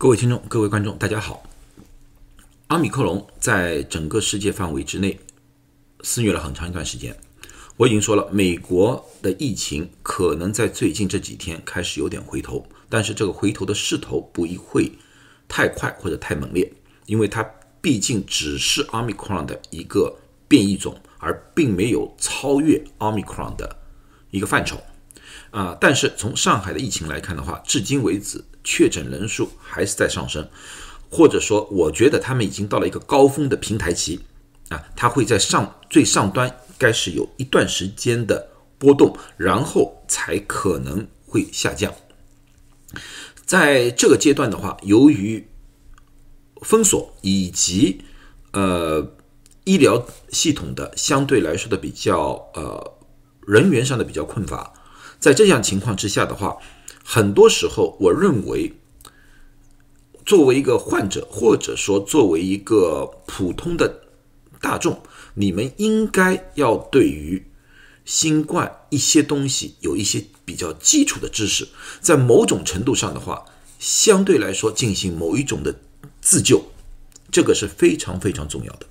各位听众、各位观众，大家好。阿米克隆在整个世界范围之内肆虐了很长一段时间。我已经说了，美国的疫情可能在最近这几天开始有点回头，但是这个回头的势头不一会太快或者太猛烈，因为它毕竟只是奥密克戎的一个变异种，而并没有超越奥密克戎的一个范畴。啊，但是从上海的疫情来看的话，至今为止确诊人数还是在上升，或者说，我觉得他们已经到了一个高峰的平台期，啊，它会在上最上端该是有一段时间的波动，然后才可能会下降。在这个阶段的话，由于封锁以及呃医疗系统的相对来说的比较呃人员上的比较困乏。在这样情况之下的话，很多时候，我认为，作为一个患者，或者说作为一个普通的大众，你们应该要对于新冠一些东西有一些比较基础的知识，在某种程度上的话，相对来说进行某一种的自救，这个是非常非常重要的。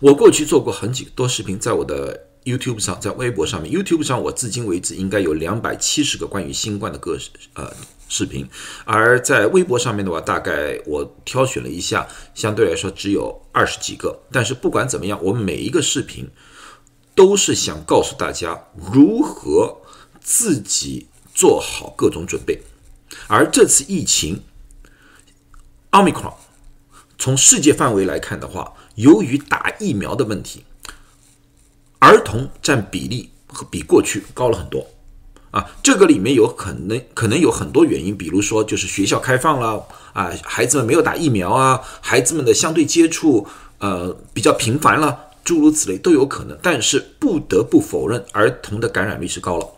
我过去做过很几多视频，在我的。YouTube 上，在微博上面，YouTube 上我至今为止应该有两百七十个关于新冠的个呃视频，而在微博上面的话，大概我挑选了一下，相对来说只有二十几个。但是不管怎么样，我每一个视频都是想告诉大家如何自己做好各种准备。而这次疫情，Omicron，从世界范围来看的话，由于打疫苗的问题。儿童占比例和比过去高了很多，啊，这个里面有可能可能有很多原因，比如说就是学校开放了啊，孩子们没有打疫苗啊，孩子们的相对接触呃比较频繁了，诸如此类都有可能。但是不得不否认，儿童的感染率是高了。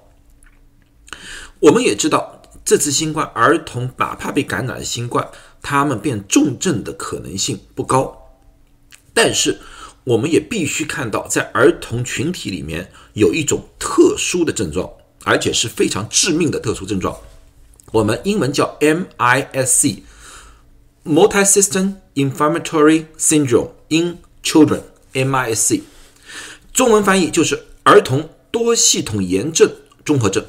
我们也知道，这次新冠儿童哪怕被感染了新冠，他们变重症的可能性不高，但是。我们也必须看到，在儿童群体里面有一种特殊的症状，而且是非常致命的特殊症状。我们英文叫 MIS-C，Multisystem Inflammatory Syndrome in Children，MIS-C，中文翻译就是儿童多系统炎症综合症。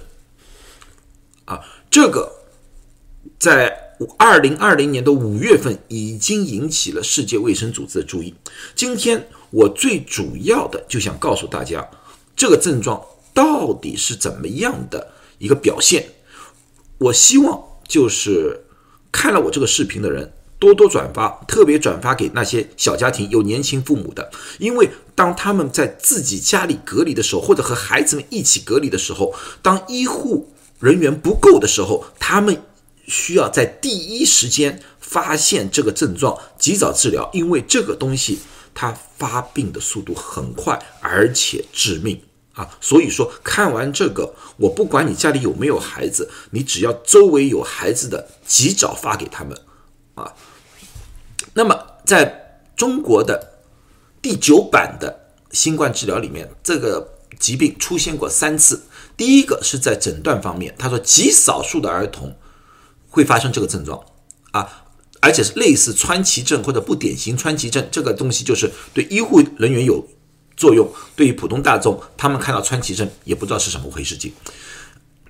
啊，这个在。二零二零年的五月份已经引起了世界卫生组织的注意。今天我最主要的就想告诉大家，这个症状到底是怎么样的一个表现。我希望就是看了我这个视频的人多多转发，特别转发给那些小家庭有年轻父母的，因为当他们在自己家里隔离的时候，或者和孩子们一起隔离的时候，当医护人员不够的时候，他们。需要在第一时间发现这个症状，及早治疗，因为这个东西它发病的速度很快，而且致命啊！所以说，看完这个，我不管你家里有没有孩子，你只要周围有孩子的，及早发给他们啊。那么，在中国的第九版的新冠治疗里面，这个疾病出现过三次。第一个是在诊断方面，他说极少数的儿童。会发生这个症状啊，而且是类似川崎症或者不典型川崎症，这个东西就是对医护人员有作用，对于普通大众，他们看到川崎症也不知道是什么回事。情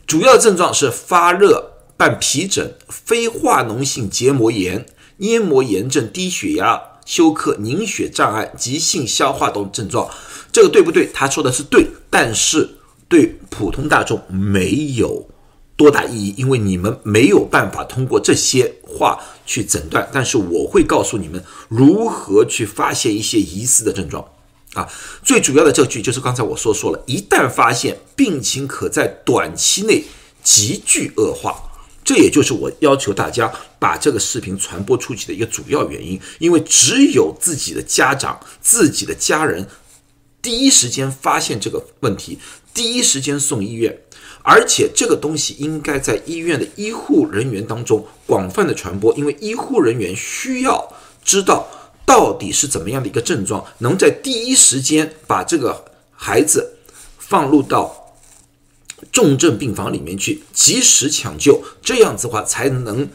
主要症状是发热、伴皮疹、非化脓性结膜炎、黏膜炎症、低血压、休克、凝血障碍、急性消化等症状。这个对不对？他说的是对，但是对普通大众没有。多大意义？因为你们没有办法通过这些话去诊断，但是我会告诉你们如何去发现一些疑似的症状啊。最主要的这句就是刚才我说说了，一旦发现病情可在短期内急剧恶化，这也就是我要求大家把这个视频传播出去的一个主要原因。因为只有自己的家长、自己的家人第一时间发现这个问题，第一时间送医院。而且这个东西应该在医院的医护人员当中广泛的传播，因为医护人员需要知道到底是怎么样的一个症状，能在第一时间把这个孩子放入到重症病房里面去，及时抢救，这样子话才能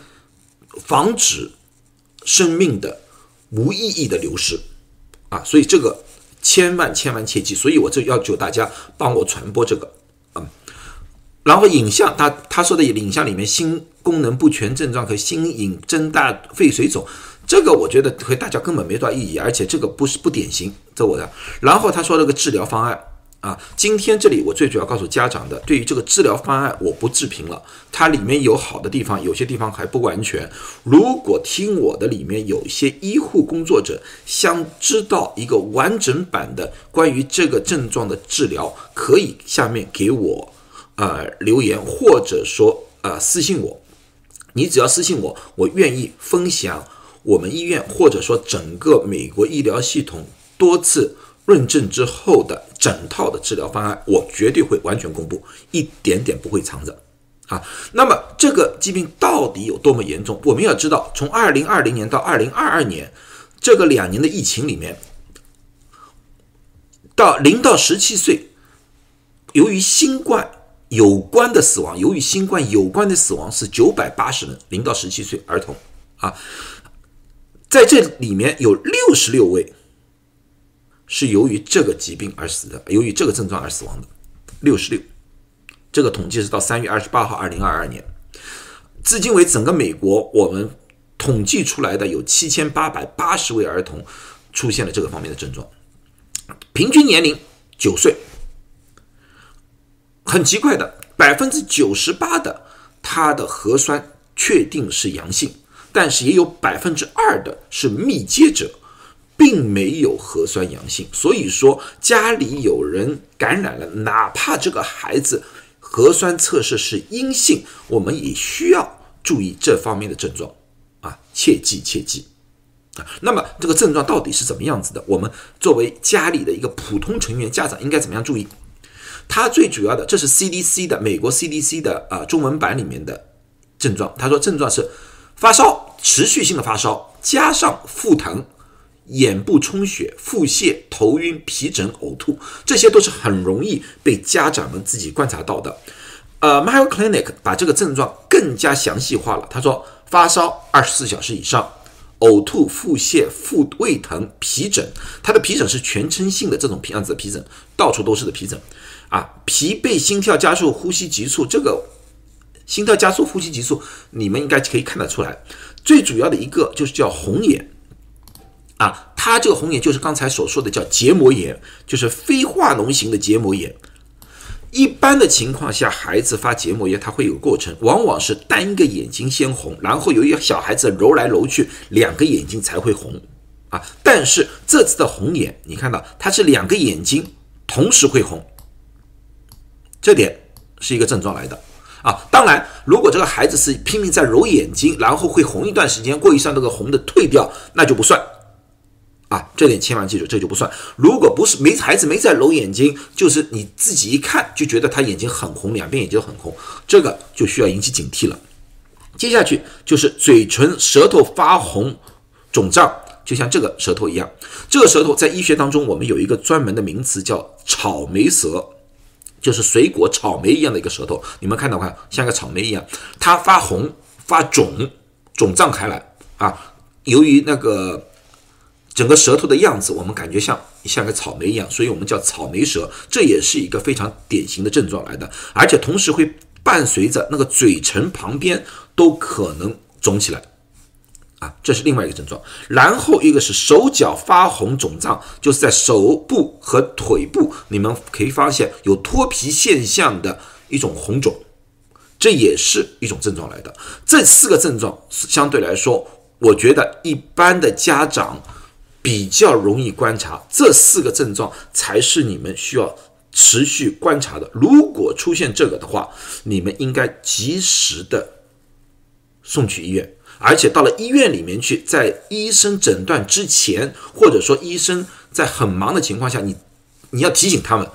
防止生命的无意义的流失啊，所以这个千万千万切记。所以我就要求大家帮我传播这个。然后影像，他他说的影像里面心功能不全症状和心影增大、肺水肿，这个我觉得和大家根本没多大意义，而且这个不是不典型，这我的。然后他说了个治疗方案。啊，今天这里我最主要告诉家长的，对于这个治疗方案，我不置评了。它里面有好的地方，有些地方还不完全。如果听我的里面有一些医护工作者想知道一个完整版的关于这个症状的治疗，可以下面给我呃留言，或者说呃私信我。你只要私信我，我愿意分享我们医院或者说整个美国医疗系统多次。论证之后的整套的治疗方案，我绝对会完全公布，一点点不会藏着啊。那么这个疾病到底有多么严重？我们要知道，从二零二零年到二零二二年这个两年的疫情里面，到零到十七岁，由于新冠有关的死亡，由于新冠有关的死亡是九百八十人，零到十七岁儿童啊，在这里面有六十六位。是由于这个疾病而死的，由于这个症状而死亡的，六十六。这个统计是到三月二十八号，二零二二年，至今为整个美国我们统计出来的有七千八百八十位儿童出现了这个方面的症状，平均年龄九岁。很奇怪的，百分之九十八的他的核酸确定是阳性，但是也有百分之二的是密接者。并没有核酸阳性，所以说家里有人感染了，哪怕这个孩子核酸测试是阴性，我们也需要注意这方面的症状啊，切记切记啊。那么这个症状到底是怎么样子的？我们作为家里的一个普通成员，家长应该怎么样注意？它最主要的，这是 CDC 的美国 CDC 的啊中文版里面的症状。他说症状是发烧，持续性的发烧，加上腹疼。眼部充血、腹泻、头晕、皮疹、呕吐，这些都是很容易被家长们自己观察到的。呃，Mayo Clinic 把这个症状更加详细化了。他说，发烧二十四小时以上，呕吐、腹泻、腹胃疼、皮疹，他的皮疹是全身性的这种皮样子的皮疹，到处都是的皮疹。啊，疲惫、心跳加速、呼吸急促，这个心跳加速、呼吸急促，你们应该可以看得出来。最主要的一个就是叫红眼。啊，它这个红眼就是刚才所说的叫结膜炎，就是非化脓型的结膜炎。一般的情况下，孩子发结膜炎，它会有过程，往往是单一个眼睛先红，然后由于小孩子揉来揉去，两个眼睛才会红。啊，但是这次的红眼，你看到它是两个眼睛同时会红，这点是一个症状来的。啊，当然，如果这个孩子是拼命在揉眼睛，然后会红一段时间，过一段那个红的退掉，那就不算。啊，这点千万记住，这就不算。如果不是没孩子没在揉眼睛，就是你自己一看就觉得他眼睛很红，两边眼睛很红，这个就需要引起警惕了。接下去就是嘴唇、舌头发红、肿胀，就像这个舌头一样。这个舌头在医学当中，我们有一个专门的名词叫草莓舌，就是水果草莓一样的一个舌头。你们看到看，像个草莓一样，它发红、发肿、肿胀开来啊。由于那个。整个舌头的样子，我们感觉像像个草莓一样，所以我们叫草莓舌，这也是一个非常典型的症状来的，而且同时会伴随着那个嘴唇旁边都可能肿起来，啊，这是另外一个症状。然后一个是手脚发红肿胀，就是在手部和腿部，你们可以发现有脱皮现象的一种红肿，这也是一种症状来的。这四个症状相对来说，我觉得一般的家长。比较容易观察，这四个症状才是你们需要持续观察的。如果出现这个的话，你们应该及时的送去医院，而且到了医院里面去，在医生诊断之前，或者说医生在很忙的情况下，你你要提醒他们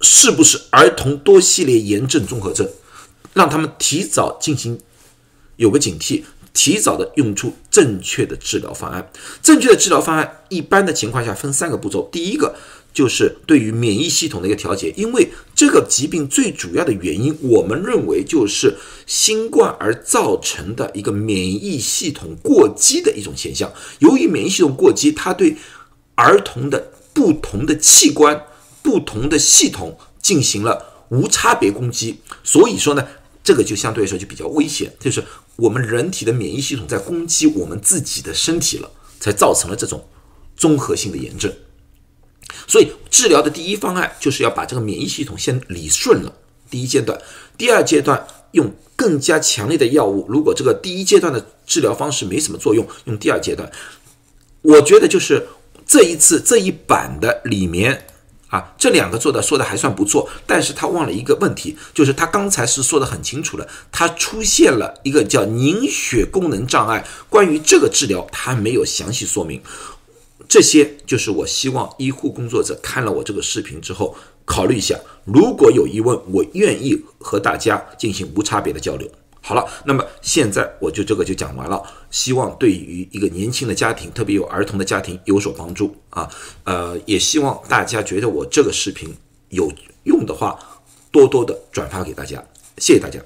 是不是儿童多系列炎症综合症，让他们提早进行有个警惕。提早的用出正确的治疗方案。正确的治疗方案，一般的情况下分三个步骤。第一个，就是对于免疫系统的一个调节，因为这个疾病最主要的原因，我们认为就是新冠而造成的一个免疫系统过激的一种现象。由于免疫系统过激，它对儿童的不同的器官、不同的系统进行了无差别攻击，所以说呢，这个就相对来说就比较危险，就是我们人体的免疫系统在攻击我们自己的身体了，才造成了这种综合性的炎症。所以治疗的第一方案就是要把这个免疫系统先理顺了，第一阶段，第二阶段用更加强烈的药物。如果这个第一阶段的治疗方式没什么作用，用第二阶段。我觉得就是这一次这一版的里面啊，这两个做的说的还算不错，但是他忘了一个问题，就是他刚才是说的很清楚了，他出现了一个叫凝血功能障碍，关于这个治疗他没有详细说明。这些就是我希望医护工作者看了我这个视频之后考虑一下，如果有疑问，我愿意和大家进行无差别的交流。好了，那么现在我就这个就讲完了，希望对于一个年轻的家庭，特别有儿童的家庭有所帮助啊。呃，也希望大家觉得我这个视频有用的话，多多的转发给大家，谢谢大家。